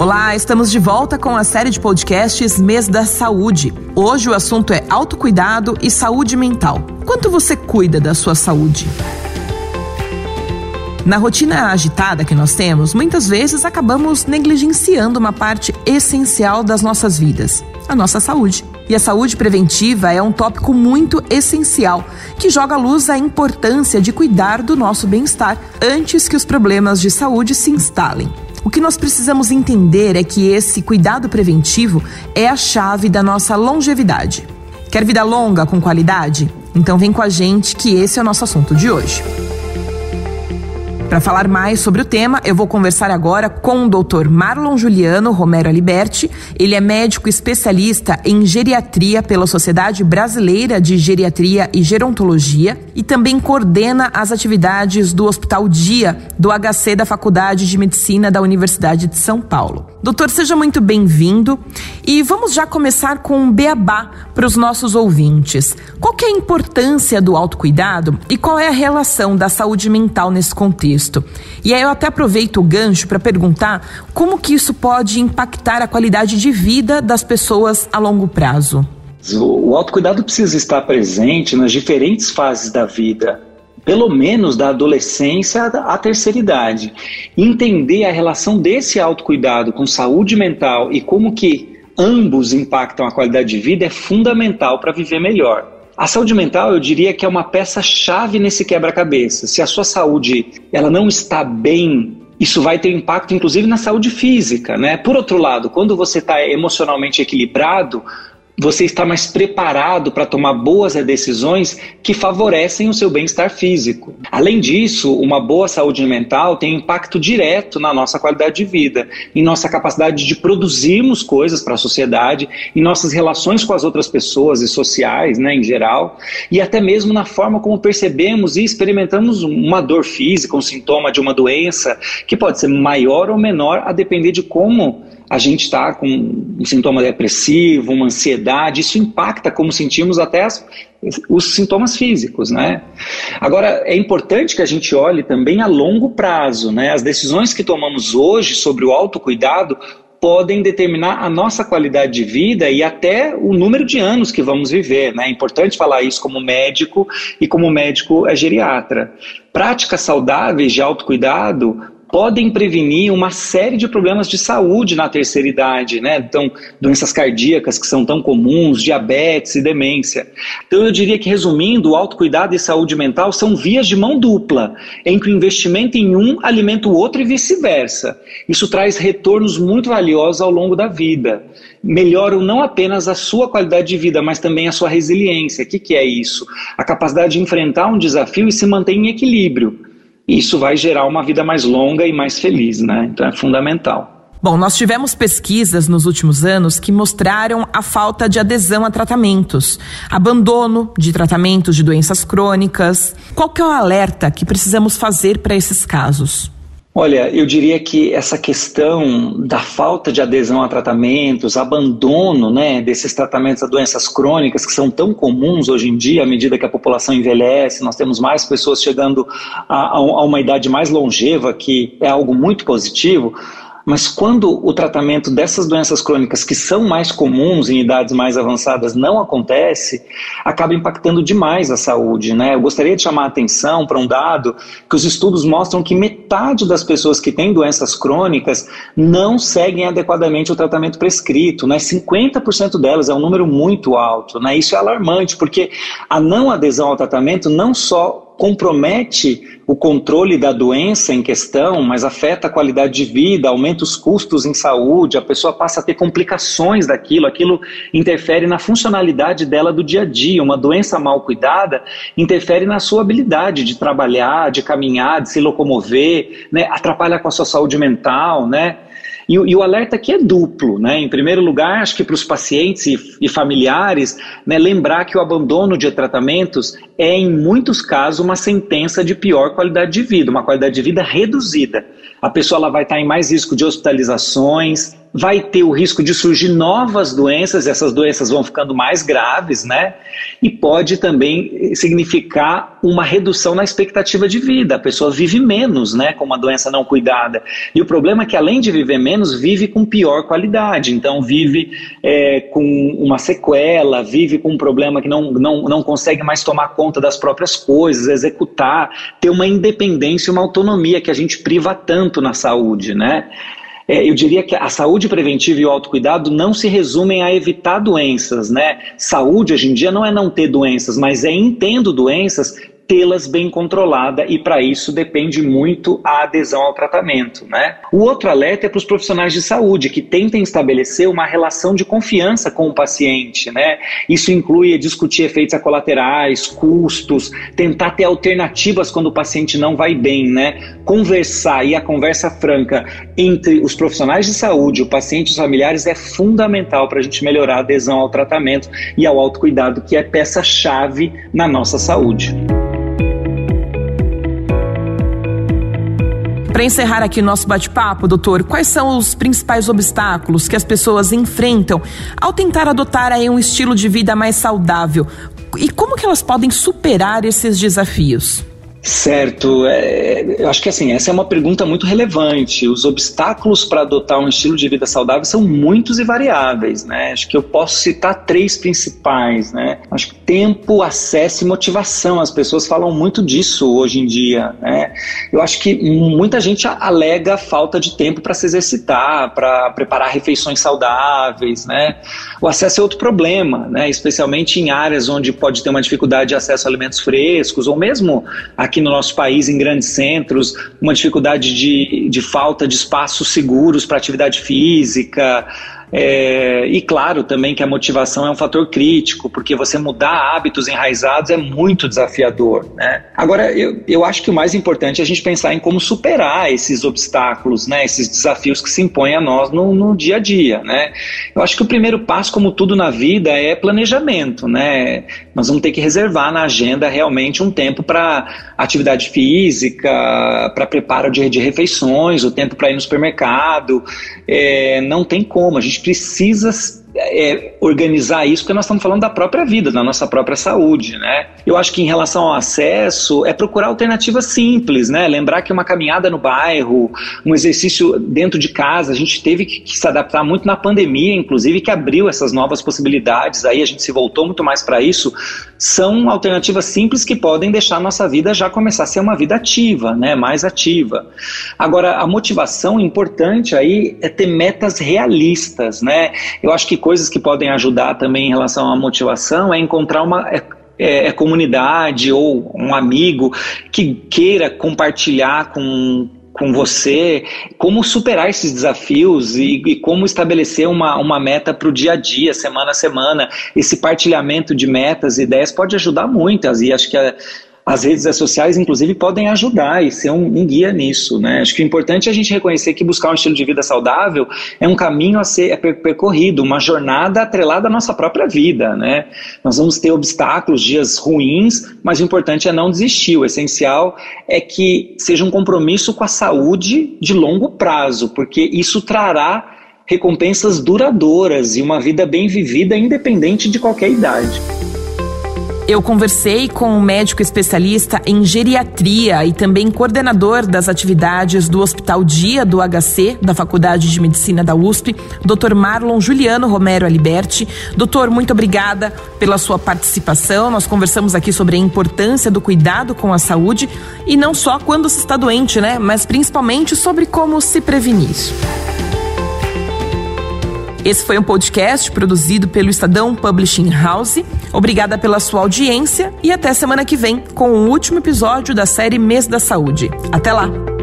Olá, estamos de volta com a série de podcasts Mês da Saúde. Hoje o assunto é autocuidado e saúde mental. Quanto você cuida da sua saúde? Na rotina agitada que nós temos, muitas vezes acabamos negligenciando uma parte essencial das nossas vidas, a nossa saúde. E a saúde preventiva é um tópico muito essencial, que joga à luz a importância de cuidar do nosso bem-estar antes que os problemas de saúde se instalem. O que nós precisamos entender é que esse cuidado preventivo é a chave da nossa longevidade. Quer vida longa com qualidade? Então vem com a gente que esse é o nosso assunto de hoje. Para falar mais sobre o tema, eu vou conversar agora com o Dr. Marlon Juliano Romero Aliberti. Ele é médico especialista em geriatria pela Sociedade Brasileira de Geriatria e Gerontologia e também coordena as atividades do Hospital Dia do HC da Faculdade de Medicina da Universidade de São Paulo. Doutor, seja muito bem-vindo e vamos já começar com um beabá para os nossos ouvintes. Qual é a importância do autocuidado e qual é a relação da saúde mental nesse contexto? E aí eu até aproveito o gancho para perguntar como que isso pode impactar a qualidade de vida das pessoas a longo prazo. O autocuidado precisa estar presente nas diferentes fases da vida pelo menos da adolescência à terceira idade. Entender a relação desse autocuidado com saúde mental e como que ambos impactam a qualidade de vida é fundamental para viver melhor. A saúde mental, eu diria que é uma peça-chave nesse quebra-cabeça. Se a sua saúde ela não está bem, isso vai ter impacto inclusive na saúde física, né? Por outro lado, quando você está emocionalmente equilibrado, você está mais preparado para tomar boas decisões que favorecem o seu bem-estar físico. Além disso, uma boa saúde mental tem impacto direto na nossa qualidade de vida, em nossa capacidade de produzirmos coisas para a sociedade, em nossas relações com as outras pessoas e sociais, né, em geral, e até mesmo na forma como percebemos e experimentamos uma dor física, um sintoma de uma doença, que pode ser maior ou menor a depender de como a gente está com um sintoma depressivo, uma ansiedade, isso impacta como sentimos até as, os sintomas físicos, né? Agora, é importante que a gente olhe também a longo prazo, né? As decisões que tomamos hoje sobre o autocuidado podem determinar a nossa qualidade de vida e até o número de anos que vamos viver. Né? É importante falar isso como médico e como médico é geriatra. Práticas saudáveis de autocuidado podem prevenir uma série de problemas de saúde na terceira idade, né? Então, doenças cardíacas que são tão comuns, diabetes e demência. Então, eu diria que, resumindo, o autocuidado e saúde mental são vias de mão dupla, em que o investimento em um alimenta o outro e vice-versa. Isso traz retornos muito valiosos ao longo da vida. Melhoram não apenas a sua qualidade de vida, mas também a sua resiliência. O que, que é isso? A capacidade de enfrentar um desafio e se manter em equilíbrio isso vai gerar uma vida mais longa e mais feliz, né? Então é fundamental. Bom, nós tivemos pesquisas nos últimos anos que mostraram a falta de adesão a tratamentos, abandono de tratamentos de doenças crônicas. Qual que é o alerta que precisamos fazer para esses casos? Olha, eu diria que essa questão da falta de adesão a tratamentos, abandono né, desses tratamentos a doenças crônicas que são tão comuns hoje em dia, à medida que a população envelhece, nós temos mais pessoas chegando a, a uma idade mais longeva, que é algo muito positivo. Mas quando o tratamento dessas doenças crônicas, que são mais comuns em idades mais avançadas, não acontece, acaba impactando demais a saúde. Né? Eu gostaria de chamar a atenção para um dado que os estudos mostram que metade das pessoas que têm doenças crônicas não seguem adequadamente o tratamento prescrito. Né? 50% delas é um número muito alto. Né? Isso é alarmante, porque a não adesão ao tratamento não só compromete o controle da doença em questão, mas afeta a qualidade de vida, aumenta os custos em saúde, a pessoa passa a ter complicações daquilo, aquilo interfere na funcionalidade dela do dia a dia. Uma doença mal cuidada interfere na sua habilidade de trabalhar, de caminhar, de se locomover, né? atrapalha com a sua saúde mental, né? E, e, o alerta aqui é duplo, né? Em primeiro lugar, acho que para os pacientes e, e familiares, né, lembrar que o abandono de tratamentos é, em muitos casos, uma sentença de pior qualidade de vida, uma qualidade de vida reduzida. A pessoa ela vai estar em mais risco de hospitalizações, vai ter o risco de surgir novas doenças, essas doenças vão ficando mais graves, né? E pode também significar uma redução na expectativa de vida. A pessoa vive menos, né, com uma doença não cuidada. E o problema é que, além de viver menos, vive com pior qualidade. Então, vive é, com uma sequela, vive com um problema que não, não, não consegue mais tomar conta das próprias coisas, executar, ter uma independência, uma autonomia que a gente priva tanto na saúde, né? É, eu diria que a saúde preventiva e o autocuidado não se resumem a evitar doenças, né? Saúde hoje em dia não é não ter doenças, mas é entendo doenças tê-las bem controlada e para isso depende muito a adesão ao tratamento, né? O outro alerta é para os profissionais de saúde que tentem estabelecer uma relação de confiança com o paciente, né? Isso inclui discutir efeitos colaterais, custos, tentar ter alternativas quando o paciente não vai bem, né? Conversar e a conversa franca entre os profissionais de saúde, o paciente e os familiares é fundamental para a gente melhorar a adesão ao tratamento e ao autocuidado, que é peça-chave na nossa saúde. Para encerrar aqui nosso bate-papo, doutor, quais são os principais obstáculos que as pessoas enfrentam ao tentar adotar aí um estilo de vida mais saudável? E como que elas podem superar esses desafios? Certo, é, eu acho que assim, essa é uma pergunta muito relevante. Os obstáculos para adotar um estilo de vida saudável são muitos e variáveis, né? Acho que eu posso citar três principais, né? Acho que tempo, acesso e motivação. As pessoas falam muito disso hoje em dia, né? Eu acho que muita gente alega falta de tempo para se exercitar, para preparar refeições saudáveis, né? O acesso é outro problema, né? Especialmente em áreas onde pode ter uma dificuldade de acesso a alimentos frescos ou mesmo aqui aqui no nosso país, em grandes centros, uma dificuldade de, de falta de espaços seguros para atividade física, é, e claro também que a motivação é um fator crítico, porque você mudar hábitos enraizados é muito desafiador. Né? Agora, eu, eu acho que o mais importante é a gente pensar em como superar esses obstáculos, né? esses desafios que se impõem a nós no, no dia a dia. Né? Eu acho que o primeiro passo, como tudo na vida, é planejamento. Né? Nós vamos ter que reservar na agenda realmente um tempo para atividade física, para preparo de, de refeições, o tempo para ir no supermercado. É, não tem como, a gente precisa é, organizar isso, porque nós estamos falando da própria vida, da nossa própria saúde, né? Eu acho que em relação ao acesso, é procurar alternativas simples, né? Lembrar que uma caminhada no bairro, um exercício dentro de casa, a gente teve que, que se adaptar muito na pandemia, inclusive, que abriu essas novas possibilidades, aí a gente se voltou muito mais para isso, são alternativas simples que podem deixar a nossa vida já começar a ser uma vida ativa, né? Mais ativa. Agora, a motivação importante aí é ter metas realistas, né? Eu acho que coisas que podem ajudar também em relação à motivação é encontrar uma. É, é, é comunidade ou um amigo que queira compartilhar com, com você como superar esses desafios e, e como estabelecer uma, uma meta para o dia a dia, semana a semana. Esse partilhamento de metas e ideias pode ajudar muito. E acho que a, as redes sociais, inclusive, podem ajudar e ser um, um, guia nisso. Né? Acho que o importante é a gente reconhecer que buscar um estilo de vida saudável é um caminho a ser é percorrido, uma jornada atrelada à nossa própria vida. Né? Nós vamos ter obstáculos, dias ruins, mas o importante é não desistir. O essencial é que seja um compromisso com a saúde de longo prazo, porque isso trará recompensas duradouras e uma vida bem vivida, independente de qualquer idade. Eu conversei com um médico especialista em geriatria e também coordenador das atividades do Hospital Dia do HC, da Faculdade de Medicina da USP, Dr. Marlon Juliano Romero Aliberti. Doutor, muito obrigada pela sua participação. Nós conversamos aqui sobre a importância do cuidado com a saúde e não só quando se está doente, né? Mas principalmente sobre como se prevenir. Esse foi um podcast produzido pelo Estadão Publishing House. Obrigada pela sua audiência e até semana que vem com o último episódio da série Mês da Saúde. Até lá!